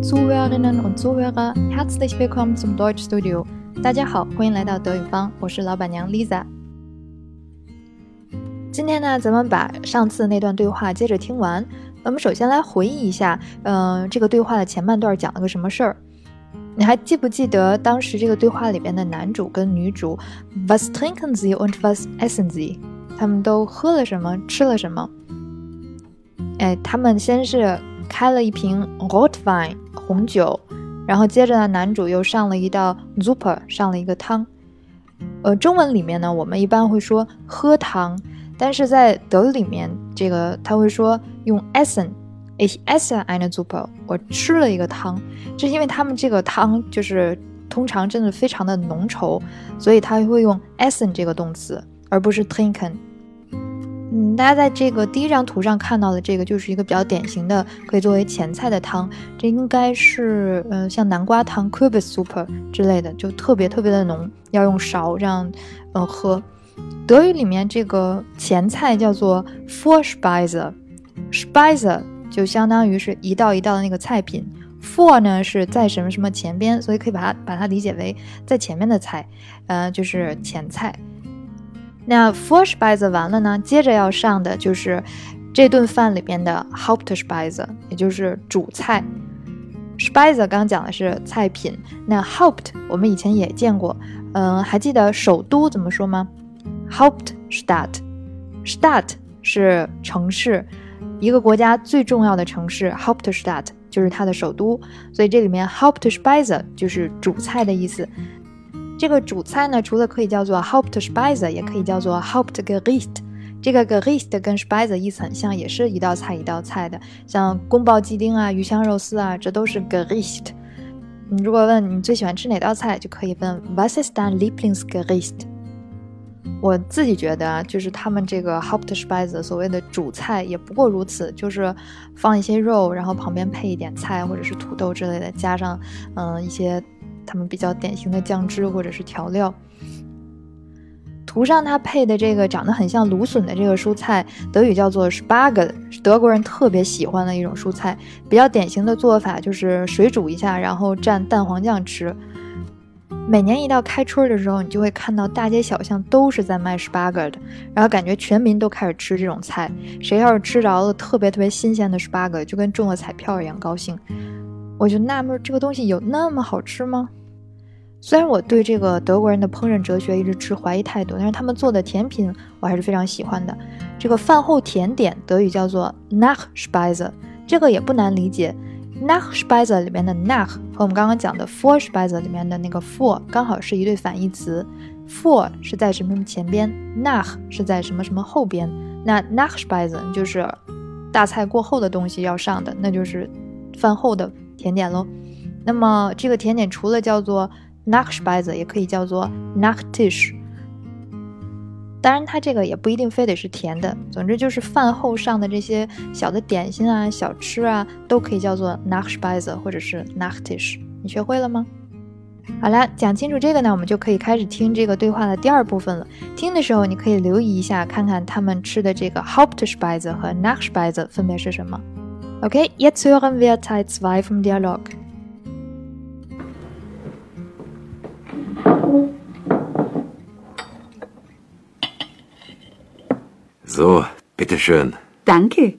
Zuhörerinnen und Zuhörer, herzlich willkommen zum Deutschstudio。大家好，欢迎来到德语方，我是老板娘 Lisa。今天呢，咱们把上次那段对话接着听完。咱们首先来回忆一下，嗯，这个对话的前半段讲了个什么事儿？你还记不记得当时这个对话里边的男主跟女主，Was trinken Sie und was essen Sie？他们都喝了什么，吃了什么？哎，他们先是开了一瓶 Rotwein 红酒，然后接着呢，男主又上了一道 Suppe，上了一个汤。呃，中文里面呢，我们一般会说喝汤，但是在德语里面，这个他会说用 Essen，Ich esse eine Suppe，我吃了一个汤。这是因为他们这个汤就是通常真的非常的浓稠，所以他会用 Essen 这个动词，而不是 trinken。嗯，大家在这个第一张图上看到的这个，就是一个比较典型的可以作为前菜的汤。这应该是，呃，像南瓜汤 （Kürbissuppe） 之类的，就特别特别的浓，要用勺这样，呃，喝。德语里面这个前菜叫做 Vorspeise，Speise 就相当于是一道一道的那个菜品，For 呢是在什么什么前边，所以可以把它把它理解为在前面的菜，呃，就是前菜。那 Vorspeise 完了呢，接着要上的就是这顿饭里边的 Hauptspeise，也就是主菜。Speise 刚讲的是菜品，那 Haupt 我们以前也见过，嗯，还记得首都怎么说吗？Hauptstadt，Stadt 是城市，一个国家最重要的城市 Hauptstadt 就是它的首都，所以这里面 Hauptspeise 就是主菜的意思。这个主菜呢，除了可以叫做 Hauptspeise，也可以叫做 Hauptgericht。这个 Gericht 跟 s p i s e 意思很像，也是一道菜一道菜的。像宫保鸡丁啊、鱼香肉丝啊，这都是 Gericht。你如果问你最喜欢吃哪道菜，就可以问 Was ist dein Lieblingsgericht？我自己觉得啊，就是他们这个 Hauptspeise 所谓的主菜也不过如此，就是放一些肉，然后旁边配一点菜或者是土豆之类的，加上嗯一些。他们比较典型的酱汁或者是调料。图上它配的这个长得很像芦笋的这个蔬菜，德语叫做 Spargel，是德国人特别喜欢的一种蔬菜。比较典型的做法就是水煮一下，然后蘸蛋黄酱吃。每年一到开春的时候，你就会看到大街小巷都是在卖 Spargel 的，然后感觉全民都开始吃这种菜。谁要是吃着了特别特别新鲜的 Spargel，就跟中了彩票一样高兴。我就纳闷，这个东西有那么好吃吗？虽然我对这个德国人的烹饪哲学一直持怀疑态度，但是他们做的甜品我还是非常喜欢的。这个饭后甜点德语叫做 Nachspeise，这个也不难理解。Nachspeise 里面的 Nach 和我们刚刚讲的 Vorspeise 里面的那个 For 刚好是一对反义词，For 是在什么什么前边，Nach 是在什么什么后边。那 Nachspeise 就是大菜过后的东西要上的，那就是饭后的甜点喽。那么这个甜点除了叫做 Nachspeise 也可以叫做 Nachtisch，当然它这个也不一定非得是甜的，总之就是饭后上的这些小的点心啊、小吃啊，都可以叫做 Nachspeise 或者是 Nachtisch。你学会了吗？好了，讲清楚这个呢，我们就可以开始听这个对话的第二部分了。听的时候你可以留意一下，看看他们吃的这个 Hauptspeise 和 Nachspeise 分别是什么。OK，jetzt hören wir Teil 2 vom Dialog。So, bitteschön. Danke.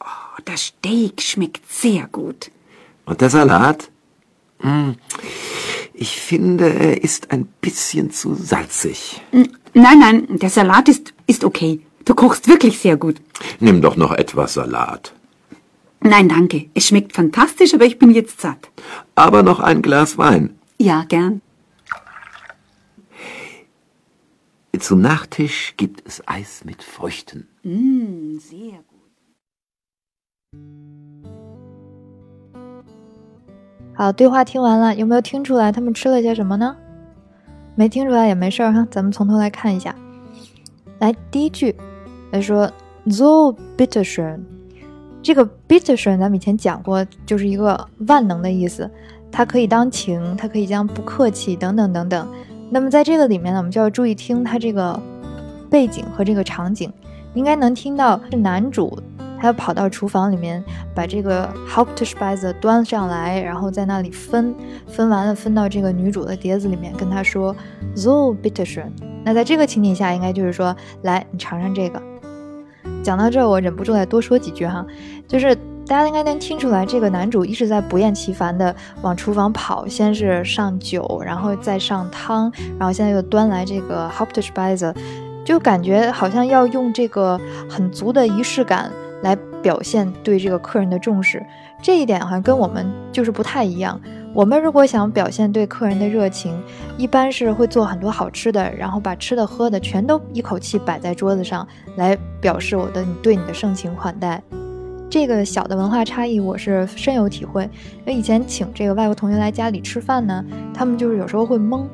Oh, das Steak schmeckt sehr gut. Und der Salat? Hm, ich finde, er ist ein bisschen zu salzig. Nein, nein, der Salat ist, ist okay. Du kochst wirklich sehr gut. Nimm doch noch etwas Salat. Nein, danke. Es schmeckt fantastisch, aber ich bin jetzt satt. Aber noch ein Glas Wein. Ja, gern. Zum Nachtisch gibt es Eis mit Früchten. Mm, sehr gut. 好，对话听完了，有没有听出来他们吃了些什么呢？没听出来也没事儿哈，咱们从头来看一下。来，第一句，他说 “so bitter schön” 这个 bitter schön 咱们以前讲过，就是一个万能的意思，它可以当情，它可以将不客气等等等等。那么在这个里面呢，我们就要注意听它这个背景和这个场景，应该能听到是男主他要跑到厨房里面把这个 hauptspise 端上来，然后在那里分，分完了分到这个女主的碟子里面，跟她说 So b i t t e r s h n。那在这个情景下，应该就是说，来，你尝尝这个。讲到这儿，我忍不住再多说几句哈，就是大家应该能听出来，这个男主一直在不厌其烦的往厨房跑，先是上酒，然后再上汤，然后现在又端来这个 Hauptspeise。就感觉好像要用这个很足的仪式感来表现对这个客人的重视，这一点好像跟我们就是不太一样。我们如果想表现对客人的热情，一般是会做很多好吃的，然后把吃的喝的全都一口气摆在桌子上来表示我的对你的盛情款待。这个小的文化差异我是深有体会。因为以前请这个外国同学来家里吃饭呢，他们就是有时候会懵，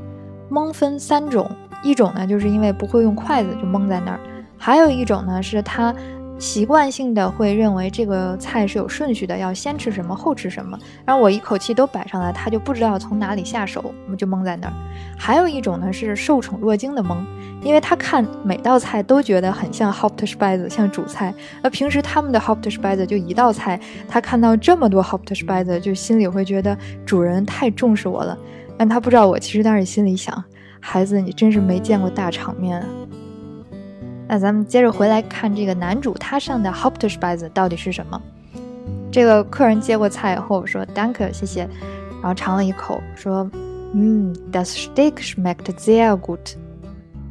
懵分三种。一种呢，就是因为不会用筷子就懵在那儿；还有一种呢，是他习惯性的会认为这个菜是有顺序的，要先吃什么后吃什么。然后我一口气都摆上来，他就不知道从哪里下手，我们就蒙在那儿。还有一种呢，是受宠若惊的蒙，因为他看每道菜都觉得很像 Hauptspeise，像主菜。而平时他们的 Hauptspeise 就一道菜，他看到这么多 Hauptspeise，就心里会觉得主人太重视我了。但他不知道，我其实当时心里想。孩子，你真是没见过大场面。那咱们接着回来看这个男主，他上的 Hauptspeise 到底是什么？这个客人接过菜以后说 “Danke，谢谢”，然后尝了一口，说：“嗯，Das Steak schmeckt sehr gut。”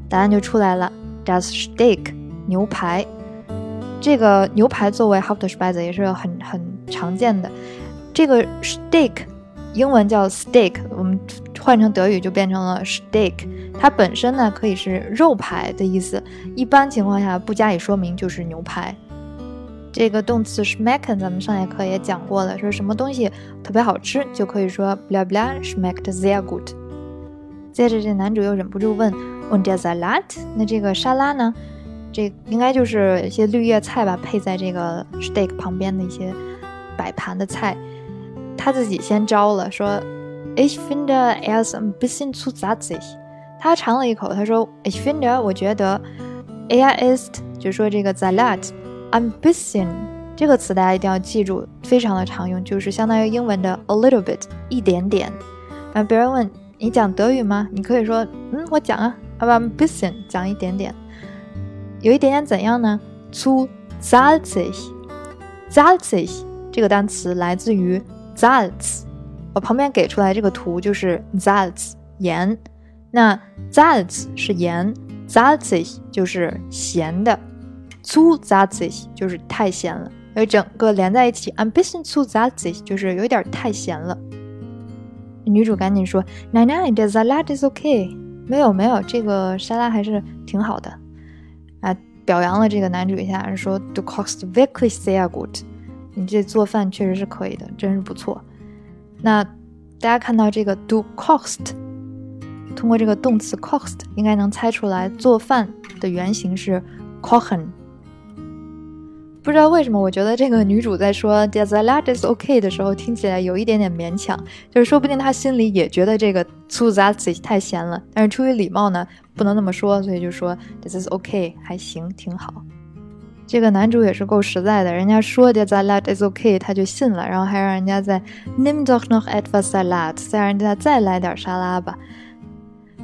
答案就出来了，Das Steak 牛排。这个牛排作为 Hauptspeise 也是很很常见的。这个 Steak 英文叫 Steak，我们。换成德语就变成了 steak，它本身呢可以是肉排的意思，一般情况下不加以说明就是牛排。这个动词 schmecken 咱们上节课也讲过了，说什么东西特别好吃就可以说 bla bla schmeckt sehr gut。接着这男主又忍不住问 und der Salat？那这个沙拉呢？这应该就是一些绿叶菜吧，配在这个 steak 旁边的一些摆盘的菜。他自己先招了，说。Ich finde er ist ein bisschen zu salzig。他尝了一口，他说：“Ich finde，我觉得，er ist，就说这个 Salat ein bisschen 这个词大家一定要记住，非常的常用，就是相当于英文的 a little bit，一点点。那别人问你讲德语吗？你可以说，嗯，我讲啊，aber ein bisschen，讲一点点，有一点点怎样呢？zu salzig。salzig 这个单词来自于 Salz。我旁边给出来这个图就是 Salz 盐，那 that's 是盐 that's it 就是咸的。too that's it 就是太咸了而整个连在一起 i'm pissing too that's it 就是有点太咸了。女主赶紧说奶奶 the salad is ok 没有没有这个沙拉还是挺好的。啊表扬了这个男主一下说 do cost vexili s a good 你这做饭确实是可以的真是不错。那大家看到这个 do cost 通过这个动词 cost，应该能猜出来做饭的原型是 kochen。不知道为什么，我觉得这个女主在说 the salad is okay 的时候，听起来有一点点勉强，就是说不定她心里也觉得这个 too salty 太咸了，但是出于礼貌呢，不能那么说，所以就说 this is okay，还行，挺好。这个男主也是够实在的，人家说的 salad is okay，他就信了，然后还让人家在 nimm doch noch etwas Salat，再让人家再来点沙拉吧。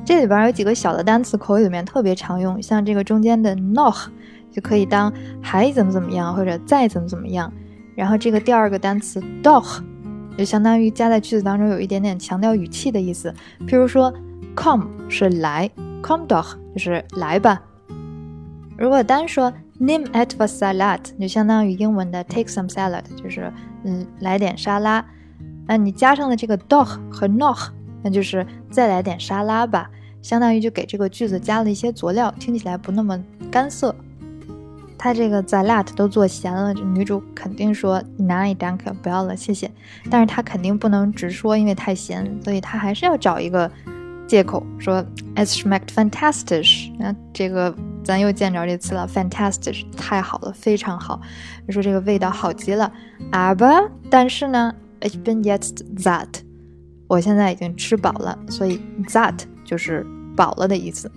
这里边有几个小的单词，口语里面特别常用，像这个中间的 noch 就可以当还怎么怎么样或者再怎么怎么样。然后这个第二个单词 doch 就相当于加在句子当中有一点点强调语气的意思。譬如说 come 是来，come doch 就是来吧。如果单说 Nimm etwas Salat 就相当于英文的 take some salad，就是嗯来点沙拉。那你加上了这个 doch 和 noch，那就是再来点沙拉吧，相当于就给这个句子加了一些佐料，听起来不那么干涩。他这个 Salat 都做咸了，这女主肯定说 Nein danke，不要了，谢谢。但是她肯定不能直说，因为太咸，所以她还是要找一个借口说 Es smect fantastisch。那这个。咱又见着这词了，fantastic，太好了，非常好。说这个味道好极了，aber 但是呢，ich bin jetzt satt，我现在已经吃饱了，所以 that 就是饱了的意思。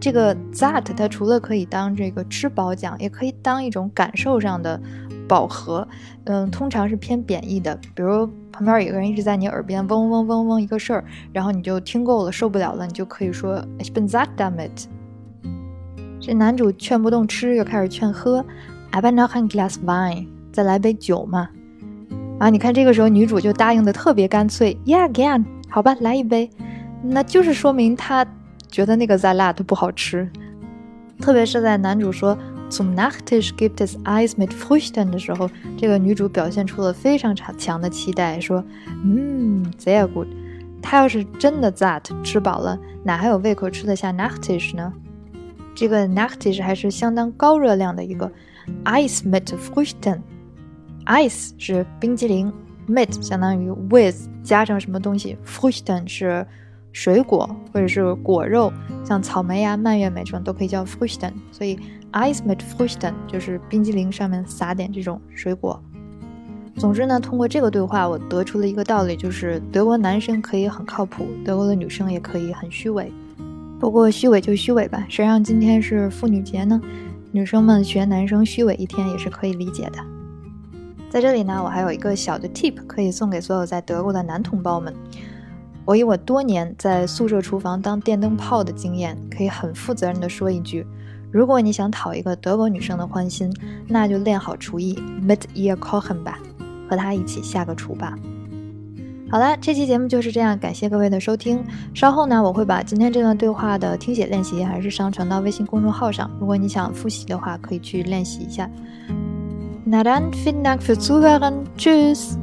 这个 that 它除了可以当这个吃饱讲，也可以当一种感受上的饱和。嗯，通常是偏贬义的。比如旁边有个人一直在你耳边嗡嗡嗡嗡一个事儿，然后你就听够了，受不了了，你就可以说 It's been that damn it。这男主劝不动吃，又开始劝喝，Aber noch ein Glas Wein，再来杯酒嘛。啊，你看这个时候女主就答应的特别干脆，Yeah，gern，好吧，来一杯。那就是说明他觉得那个 Salat 不好吃，特别是在男主说 Zum Nachtisch gibt es Eis mit Früchten 的时候，这个女主表现出了非常强强的期待，说，嗯，sehr gut。她要是真的 That 吃饱了，哪还有胃口吃得下 Nachtisch 呢？这个 Nachtisch 还是相当高热量的一个 Eis mit Ice 是冰激凌，mit 相当于 with 加上什么东西，Früchten 是。水果或者是果肉，像草莓呀、蔓越莓这种都可以叫 Früchten，所以 ice mit Früchten 就是冰激凌上面撒点这种水果。总之呢，通过这个对话，我得出了一个道理，就是德国男生可以很靠谱，德国的女生也可以很虚伪。不过虚伪就虚伪吧，谁让今天是妇女节呢？女生们学男生虚伪一天也是可以理解的。在这里呢，我还有一个小的 tip 可以送给所有在德国的男同胞们。我以我多年在宿舍厨房当电灯泡的经验，可以很负责任地说一句：如果你想讨一个德国女生的欢心，那就练好厨艺，mit ihr kochen 吧，和她一起下个厨吧。好了，这期节目就是这样，感谢各位的收听。稍后呢，我会把今天这段对话的听写练习还是上传到微信公众号上，如果你想复习的话，可以去练习一下。Na dann, vielen Dank fürs Zuhören. Tschüss.